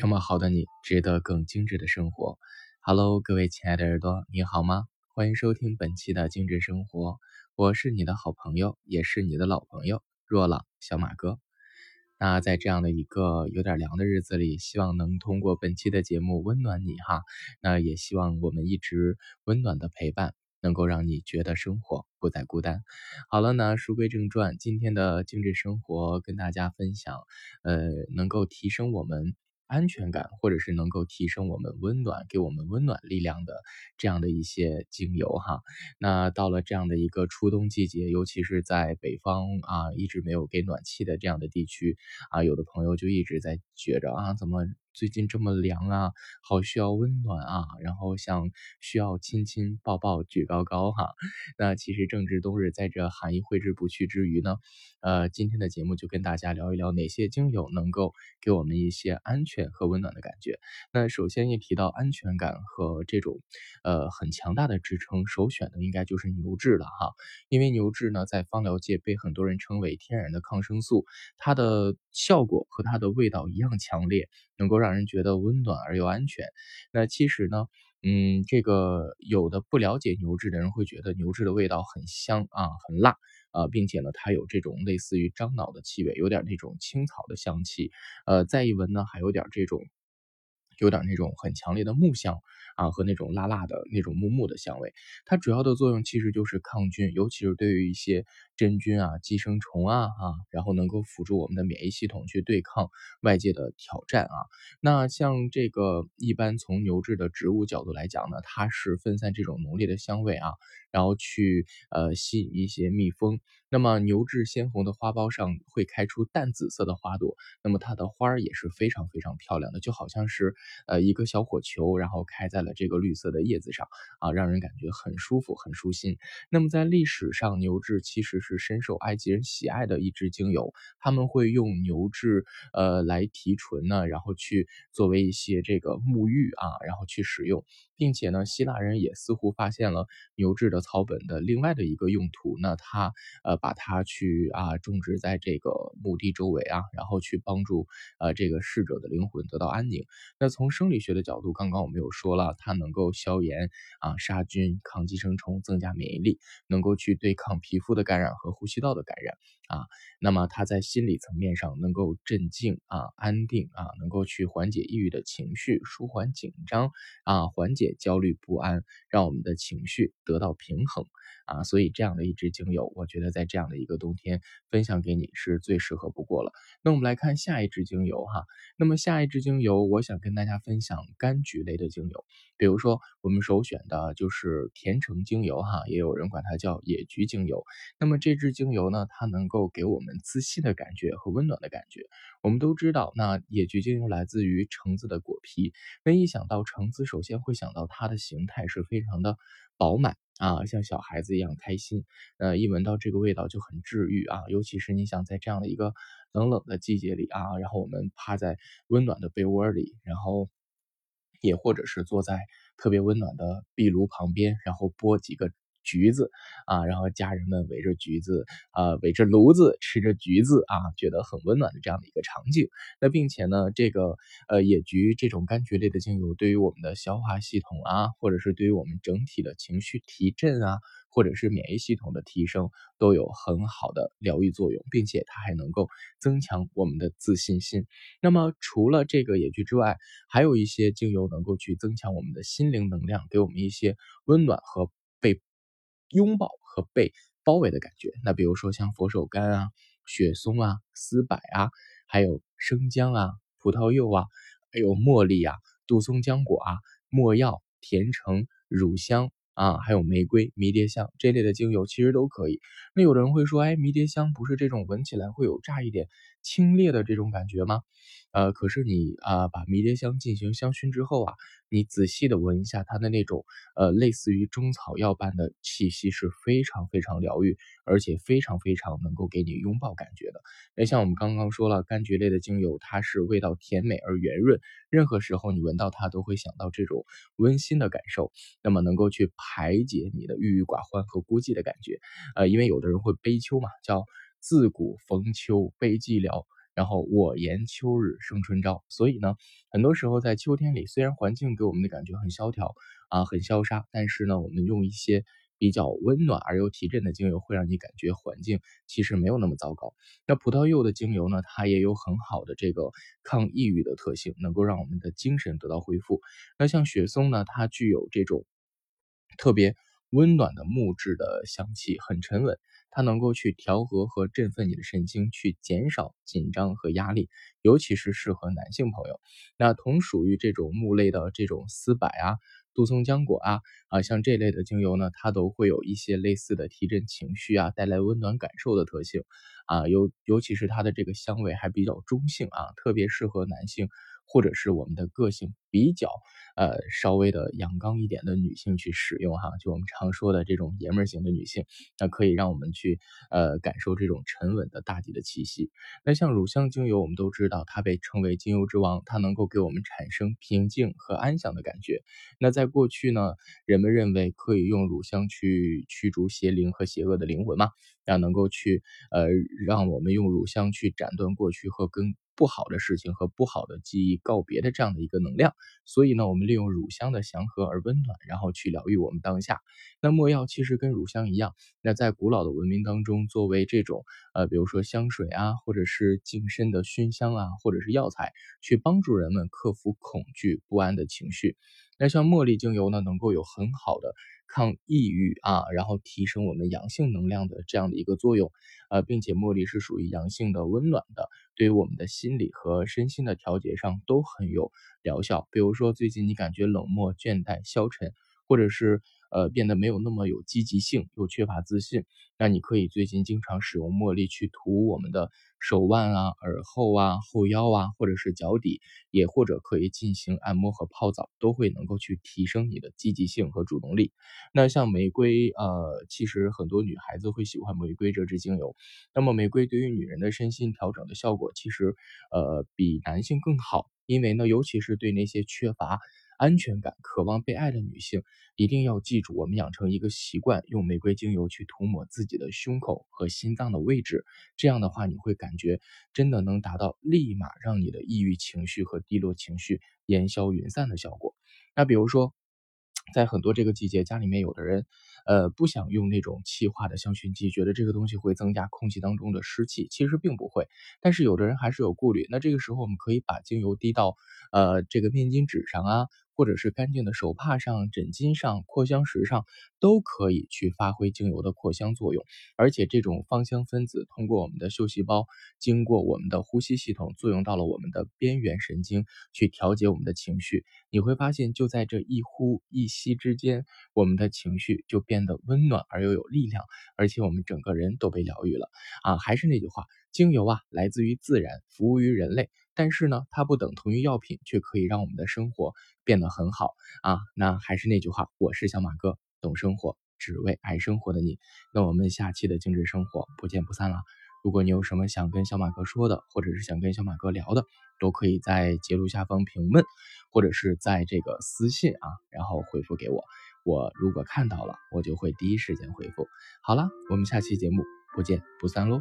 这么好的你，值得更精致的生活。Hello，各位亲爱的耳朵，你好吗？欢迎收听本期的精致生活，我是你的好朋友，也是你的老朋友若朗小马哥。那在这样的一个有点凉的日子里，希望能通过本期的节目温暖你哈。那也希望我们一直温暖的陪伴。能够让你觉得生活不再孤单。好了，那书归正传，今天的精致生活跟大家分享，呃，能够提升我们。安全感，或者是能够提升我们温暖、给我们温暖力量的这样的一些精油哈。那到了这样的一个初冬季节，尤其是在北方啊，一直没有给暖气的这样的地区啊，有的朋友就一直在觉着啊，怎么最近这么凉啊，好需要温暖啊，然后想需要亲亲抱抱举高高哈。那其实正值冬日，在这寒意挥之不去之余呢，呃，今天的节目就跟大家聊一聊哪些精油能够给我们一些安全。和温暖的感觉。那首先一提到安全感和这种呃很强大的支撑，首选的应该就是牛至了哈。因为牛至呢，在芳疗界被很多人称为天然的抗生素，它的效果和它的味道一样强烈，能够让人觉得温暖而又安全。那其实呢，嗯，这个有的不了解牛至的人会觉得牛至的味道很香啊，很辣。啊，并且呢，它有这种类似于樟脑的气味，有点那种青草的香气，呃，再一闻呢，还有点这种。有点那种很强烈的木香啊，和那种辣辣的那种木木的香味。它主要的作用其实就是抗菌，尤其是对于一些真菌啊、寄生虫啊啊，然后能够辅助我们的免疫系统去对抗外界的挑战啊。那像这个一般从牛至的植物角度来讲呢，它是分散这种浓烈的香味啊，然后去呃吸引一些蜜蜂。那么牛至鲜红的花苞上会开出淡紫色的花朵，那么它的花儿也是非常非常漂亮的，就好像是呃一个小火球，然后开在了这个绿色的叶子上啊，让人感觉很舒服很舒心。那么在历史上，牛至其实是深受埃及人喜爱的一支精油，他们会用牛至呃来提纯呢，然后去作为一些这个沐浴啊，然后去使用，并且呢，希腊人也似乎发现了牛至的草本的另外的一个用途，那他呃。把它去啊种植在这个墓地周围啊，然后去帮助呃这个逝者的灵魂得到安宁。那从生理学的角度，刚刚我们有说了，它能够消炎啊、杀菌、抗寄生虫、增加免疫力，能够去对抗皮肤的感染和呼吸道的感染啊。那么它在心理层面上能够镇静啊、安定啊，能够去缓解抑郁的情绪，舒缓紧张啊，缓解焦虑不安，让我们的情绪得到平衡。啊。所以这样的一支精油，我觉得在这样的一个冬天分享给你是最适合不过了。那我们来看下一支精油哈。那么下一支精油，我想跟大家分享柑橘类的精油。比如说我们首选的就是甜橙精油哈，也有人管它叫野菊精油。那么这支精油呢，它能够给我们自信的感觉和温暖的感觉。我们都知道，那野菊精油来自于橙子的果皮。那一想到橙子，首先会想到它的形态是非常的饱满。啊，像小孩子一样开心，呃，一闻到这个味道就很治愈啊。尤其是你想在这样的一个冷冷的季节里啊，然后我们趴在温暖的被窝里，然后也或者是坐在特别温暖的壁炉旁边，然后剥几个。橘子啊，然后家人们围着橘子啊，围着炉子吃着橘子啊，觉得很温暖的这样的一个场景。那并且呢，这个呃野菊这种柑橘类的精油，对于我们的消化系统啊，或者是对于我们整体的情绪提振啊，或者是免疫系统的提升，都有很好的疗愈作用，并且它还能够增强我们的自信心。那么除了这个野菊之外，还有一些精油能够去增强我们的心灵能量，给我们一些温暖和。拥抱和被包围的感觉。那比如说像佛手柑啊、雪松啊、丝柏啊，还有生姜啊、葡萄柚啊，还有茉莉啊、杜松浆果啊、没药、甜橙、乳香啊，还有玫瑰、迷迭香这类的精油，其实都可以。那有的人会说，哎，迷迭香不是这种闻起来会有乍一点清冽的这种感觉吗？呃，可是你啊，把迷迭香进行香薰之后啊，你仔细的闻一下它的那种呃，类似于中草药般的气息，是非常非常疗愈，而且非常非常能够给你拥抱感觉的。那像我们刚刚说了，柑橘类的精油，它是味道甜美而圆润，任何时候你闻到它都会想到这种温馨的感受，那么能够去排解你的郁郁寡欢和孤寂的感觉。呃，因为有的人会悲秋嘛，叫自古逢秋悲寂寥。然后我言秋日胜春朝，所以呢，很多时候在秋天里，虽然环境给我们的感觉很萧条啊，很萧杀，但是呢，我们用一些比较温暖而又提振的精油，会让你感觉环境其实没有那么糟糕。那葡萄柚的精油呢，它也有很好的这个抗抑郁的特性，能够让我们的精神得到恢复。那像雪松呢，它具有这种特别温暖的木质的香气，很沉稳。它能够去调和和振奋你的神经，去减少紧张和压力，尤其是适合男性朋友。那同属于这种木类的这种丝柏啊、杜松浆果啊啊，像这类的精油呢，它都会有一些类似的提振情绪啊、带来温暖感受的特性啊。尤尤其是它的这个香味还比较中性啊，特别适合男性。或者是我们的个性比较呃稍微的阳刚一点的女性去使用哈，就我们常说的这种爷们儿型的女性，那可以让我们去呃感受这种沉稳的大地的气息。那像乳香精油，我们都知道它被称为精油之王，它能够给我们产生平静和安详的感觉。那在过去呢，人们认为可以用乳香去驱逐邪灵和邪恶的灵魂嘛，让能够去呃让我们用乳香去斩断过去和根。不好的事情和不好的记忆告别的这样的一个能量，所以呢，我们利用乳香的祥和而温暖，然后去疗愈我们当下。那没药其实跟乳香一样，那在古老的文明当中，作为这种呃，比如说香水啊，或者是净身的熏香啊，或者是药材，去帮助人们克服恐惧不安的情绪。那像茉莉精油呢，能够有很好的。抗抑郁啊，然后提升我们阳性能量的这样的一个作用，呃，并且茉莉是属于阳性的、温暖的，对于我们的心理和身心的调节上都很有疗效。比如说最近你感觉冷漠、倦怠、消沉，或者是。呃，变得没有那么有积极性，又缺乏自信。那你可以最近经常使用茉莉去涂我们的手腕啊、耳后啊、后腰啊，或者是脚底，也或者可以进行按摩和泡澡，都会能够去提升你的积极性和主动力。那像玫瑰，呃，其实很多女孩子会喜欢玫瑰这支精油。那么玫瑰对于女人的身心调整的效果，其实呃比男性更好，因为呢，尤其是对那些缺乏。安全感、渴望被爱的女性，一定要记住，我们养成一个习惯，用玫瑰精油去涂抹自己的胸口和心脏的位置。这样的话，你会感觉真的能达到立马让你的抑郁情绪和低落情绪烟消云散的效果。那比如说。在很多这个季节，家里面有的人，呃，不想用那种气化的香薰机，觉得这个东西会增加空气当中的湿气，其实并不会。但是有的人还是有顾虑，那这个时候我们可以把精油滴到，呃，这个面巾纸上啊。或者是干净的手帕上、枕巾上、扩香石上，都可以去发挥精油的扩香作用。而且这种芳香分子通过我们的嗅细胞，经过我们的呼吸系统，作用到了我们的边缘神经，去调节我们的情绪。你会发现，就在这一呼一吸之间，我们的情绪就变得温暖而又有力量，而且我们整个人都被疗愈了。啊，还是那句话，精油啊，来自于自然，服务于人类。但是呢，它不等同于药品，却可以让我们的生活变得很好啊！那还是那句话，我是小马哥，懂生活，只为爱生活的你。那我们下期的精致生活不见不散了。如果你有什么想跟小马哥说的，或者是想跟小马哥聊的，都可以在节目下方评论，或者是在这个私信啊，然后回复给我。我如果看到了，我就会第一时间回复。好了，我们下期节目不见不散喽。